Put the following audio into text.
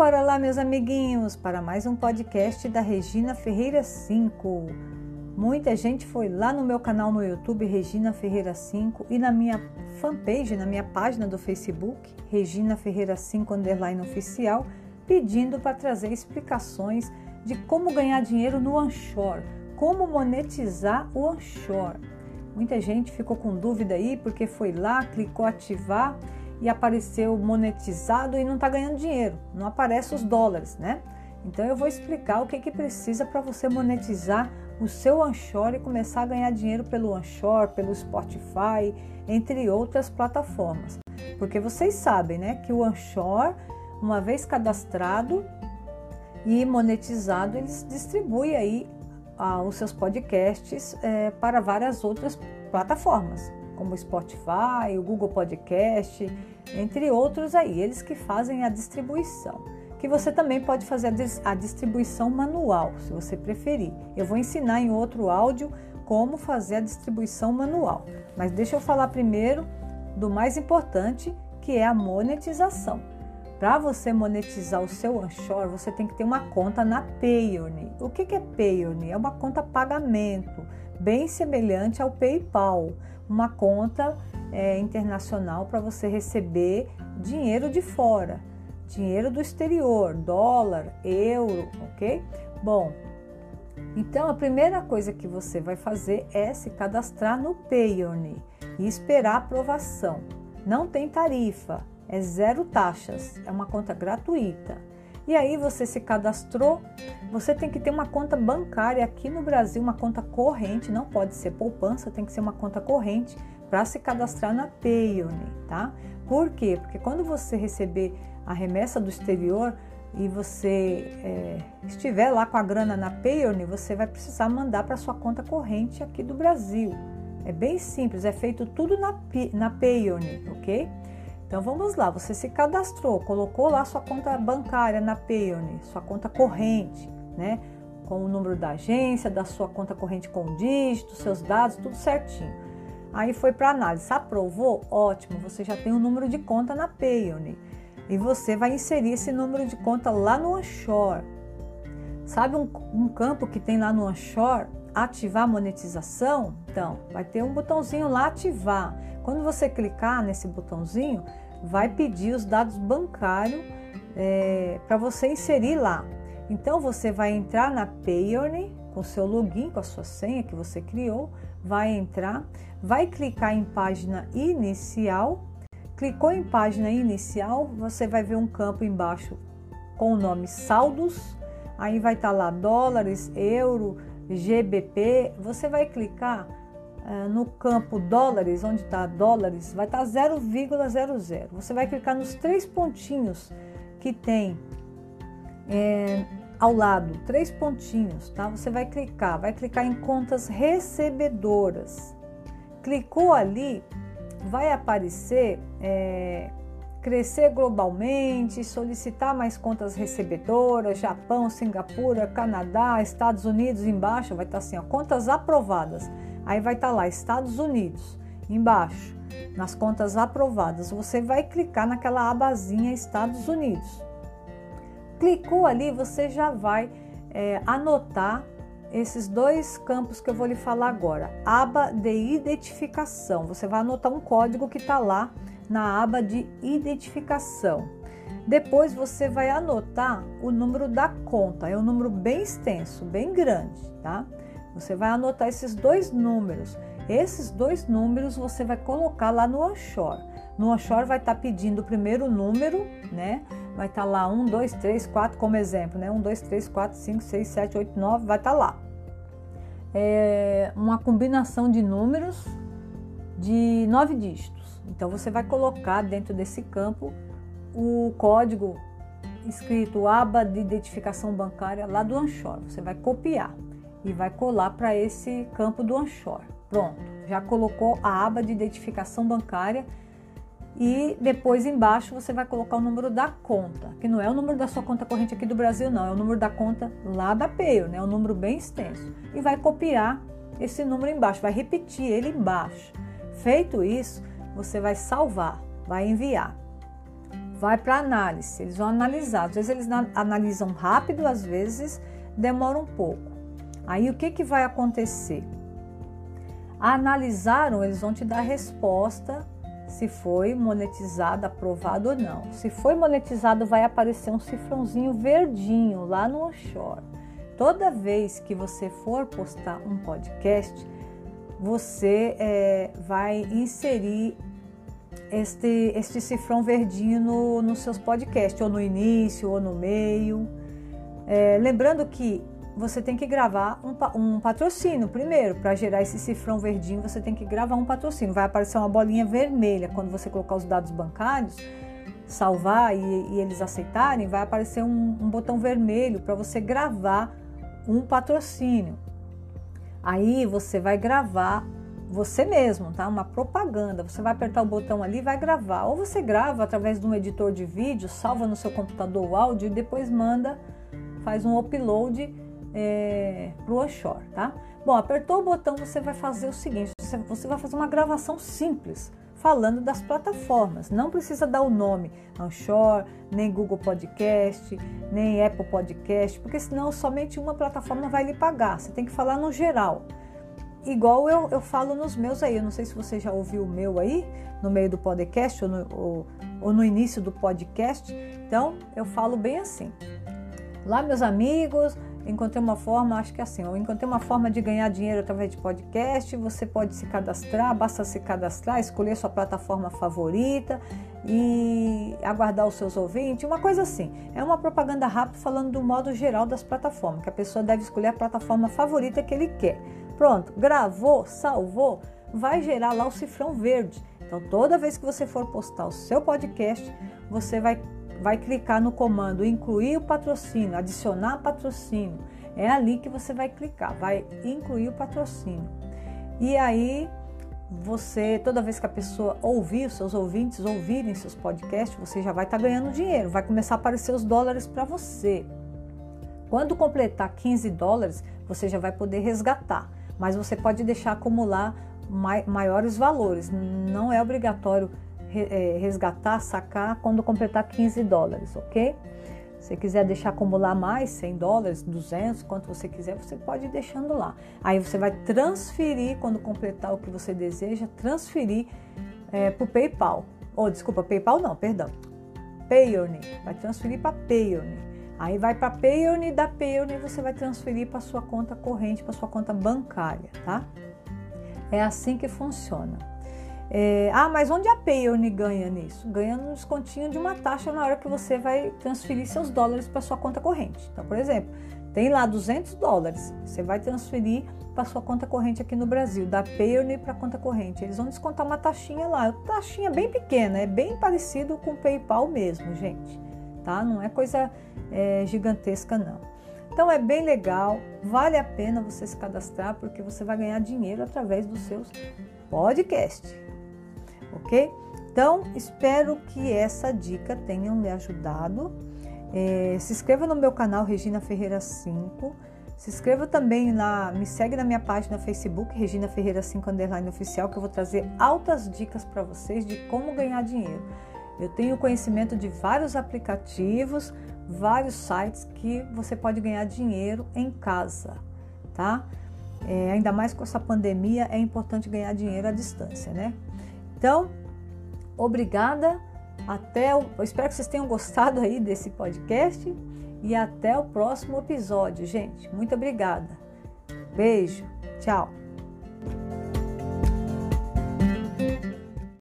bora lá, meus amiguinhos, para mais um podcast da Regina Ferreira 5. Muita gente foi lá no meu canal no YouTube, Regina Ferreira 5, e na minha fanpage, na minha página do Facebook, Regina Ferreira 5 underline oficial, pedindo para trazer explicações de como ganhar dinheiro no onshore, como monetizar o onshore. Muita gente ficou com dúvida aí porque foi lá, clicou ativar e apareceu monetizado e não está ganhando dinheiro, não aparece os dólares, né? Então eu vou explicar o que, que precisa para você monetizar o seu onshore e começar a ganhar dinheiro pelo onshore, pelo Spotify, entre outras plataformas. Porque vocês sabem, né, que o onshore, uma vez cadastrado e monetizado, eles distribuem aí ah, os seus podcasts é, para várias outras plataformas como o Spotify, o Google Podcast, entre outros aí, eles que fazem a distribuição. Que você também pode fazer a distribuição manual, se você preferir. Eu vou ensinar em outro áudio como fazer a distribuição manual. Mas deixa eu falar primeiro do mais importante, que é a monetização. Para você monetizar o seu onshore, você tem que ter uma conta na Payearly. O que é Payearly? É uma conta pagamento, bem semelhante ao PayPal uma conta é, internacional para você receber dinheiro de fora, dinheiro do exterior, dólar, euro, ok? Bom, então a primeira coisa que você vai fazer é se cadastrar no Payearly e esperar aprovação. Não tem tarifa, é zero taxas, é uma conta gratuita. E aí você se cadastrou, você tem que ter uma conta bancária aqui no Brasil, uma conta corrente, não pode ser poupança, tem que ser uma conta corrente para se cadastrar na Payeone, tá? Por quê? Porque quando você receber a remessa do exterior e você é, estiver lá com a grana na Payeone, você vai precisar mandar para sua conta corrente aqui do Brasil. É bem simples, é feito tudo na, na Payeone, ok? Então vamos lá, você se cadastrou, colocou lá sua conta bancária na Payeone, sua conta corrente, né? Com o número da agência, da sua conta corrente com dígito, seus dados, tudo certinho. Aí foi para análise, aprovou? Ótimo, você já tem o um número de conta na Payeone. E você vai inserir esse número de conta lá no onshore. Sabe um, um campo que tem lá no onshore? Ativar monetização? Então, vai ter um botãozinho lá ativar. Quando você clicar nesse botãozinho, vai pedir os dados bancários é, para você inserir lá. Então você vai entrar na Payearly com seu login, com a sua senha que você criou, vai entrar, vai clicar em página inicial. Clicou em página inicial, você vai ver um campo embaixo com o nome saldos. Aí vai estar tá lá dólares, euro, GBP. Você vai clicar no campo dólares, onde está dólares, vai estar tá 0,00. Você vai clicar nos três pontinhos que tem é, ao lado, três pontinhos, tá? Você vai clicar, vai clicar em contas recebedoras. Clicou ali, vai aparecer é, crescer globalmente, solicitar mais contas recebedoras, Japão, Singapura, Canadá, Estados Unidos, embaixo vai estar tá assim, ó, contas aprovadas. Aí vai estar tá lá Estados Unidos, embaixo, nas contas aprovadas. Você vai clicar naquela abazinha Estados Unidos. Clicou ali, você já vai é, anotar esses dois campos que eu vou lhe falar agora. Aba de identificação. Você vai anotar um código que está lá na aba de identificação. Depois você vai anotar o número da conta. É um número bem extenso, bem grande, tá? Você vai anotar esses dois números. Esses dois números você vai colocar lá no onshore. No onshore vai estar tá pedindo o primeiro número, né? Vai estar tá lá 1, 2, 3, 4 como exemplo, né? 1, 2, 3, 4, 5, 6, 7, 8, 9, vai estar tá lá. É uma combinação de números de nove dígitos. Então você vai colocar dentro desse campo o código escrito aba de identificação bancária lá do onshore. Você vai copiar e vai colar para esse campo do onshore. Pronto, já colocou a aba de identificação bancária e depois embaixo você vai colocar o número da conta, que não é o número da sua conta corrente aqui do Brasil, não, é o número da conta lá da Payo, né? É um número bem extenso. E vai copiar esse número embaixo, vai repetir ele embaixo. Feito isso, você vai salvar, vai enviar. vai para análise. Eles vão analisar. Às vezes eles analisam rápido, às vezes demora um pouco. Aí o que, que vai acontecer? Analisaram, eles vão te dar resposta se foi monetizado, aprovado ou não. Se foi monetizado, vai aparecer um cifrãozinho verdinho lá no onshore. Toda vez que você for postar um podcast, você é, vai inserir este, este cifrão verdinho no, nos seus podcasts, ou no início, ou no meio. É, lembrando que você tem que gravar um, um patrocínio primeiro. Para gerar esse cifrão verdinho, você tem que gravar um patrocínio. Vai aparecer uma bolinha vermelha quando você colocar os dados bancários, salvar e, e eles aceitarem, vai aparecer um, um botão vermelho para você gravar um patrocínio. Aí você vai gravar você mesmo, tá? Uma propaganda. Você vai apertar o botão ali vai gravar. Ou você grava através de um editor de vídeo, salva no seu computador o áudio e depois manda, faz um upload é, para o offshore, tá? Bom, apertou o botão, você vai fazer o seguinte: você vai fazer uma gravação simples falando das plataformas. Não precisa dar o nome Anchor, nem Google Podcast, nem Apple Podcast, porque senão somente uma plataforma vai lhe pagar. Você tem que falar no geral igual eu, eu falo nos meus aí. Eu não sei se você já ouviu o meu aí, no meio do podcast ou no, ou, ou no início do podcast. Então, eu falo bem assim. Lá, meus amigos, encontrei uma forma, acho que é assim, eu encontrei uma forma de ganhar dinheiro através de podcast. Você pode se cadastrar, basta se cadastrar, escolher sua plataforma favorita e aguardar os seus ouvintes, uma coisa assim. É uma propaganda rápida falando do modo geral das plataformas, que a pessoa deve escolher a plataforma favorita que ele quer. Pronto, gravou, salvou, vai gerar lá o cifrão verde. Então, toda vez que você for postar o seu podcast, você vai, vai clicar no comando incluir o patrocínio, adicionar patrocínio. É ali que você vai clicar, vai incluir o patrocínio. E aí, você, toda vez que a pessoa ouvir, os seus ouvintes ouvirem seus podcasts, você já vai estar tá ganhando dinheiro, vai começar a aparecer os dólares para você. Quando completar 15 dólares, você já vai poder resgatar mas você pode deixar acumular maiores valores. Não é obrigatório resgatar, sacar quando completar 15 dólares, ok? Se quiser deixar acumular mais, 100 dólares, 200, quanto você quiser, você pode ir deixando lá. Aí você vai transferir, quando completar o que você deseja, transferir é, para o PayPal. Ou, oh, desculpa, PayPal não, perdão. Payoneer. Vai transferir para Payoneer. Aí vai para Payoneer, da Payoneer você vai transferir para sua conta corrente, para sua conta bancária, tá? É assim que funciona. É, ah, mas onde a Payoneer ganha nisso? Ganha no descontinho de uma taxa na hora que você vai transferir seus dólares para sua conta corrente. Então, por exemplo, tem lá 200 dólares, você vai transferir para sua conta corrente aqui no Brasil, da Payoneer para a conta corrente. Eles vão descontar uma taxinha lá, taxinha bem pequena, é bem parecido com o PayPal mesmo, gente tá? Não é coisa é, gigantesca, não. Então é bem legal, vale a pena você se cadastrar porque você vai ganhar dinheiro através dos seus podcasts, ok? Então espero que essa dica tenha me ajudado. É, se inscreva no meu canal Regina Ferreira 5. Se inscreva também na, me segue na minha página Facebook Regina Ferreira 5 underline oficial que eu vou trazer altas dicas para vocês de como ganhar dinheiro. Eu tenho conhecimento de vários aplicativos, vários sites que você pode ganhar dinheiro em casa, tá? É, ainda mais com essa pandemia, é importante ganhar dinheiro à distância, né? Então, obrigada. Até o, eu espero que vocês tenham gostado aí desse podcast e até o próximo episódio, gente. Muito obrigada. Beijo. Tchau.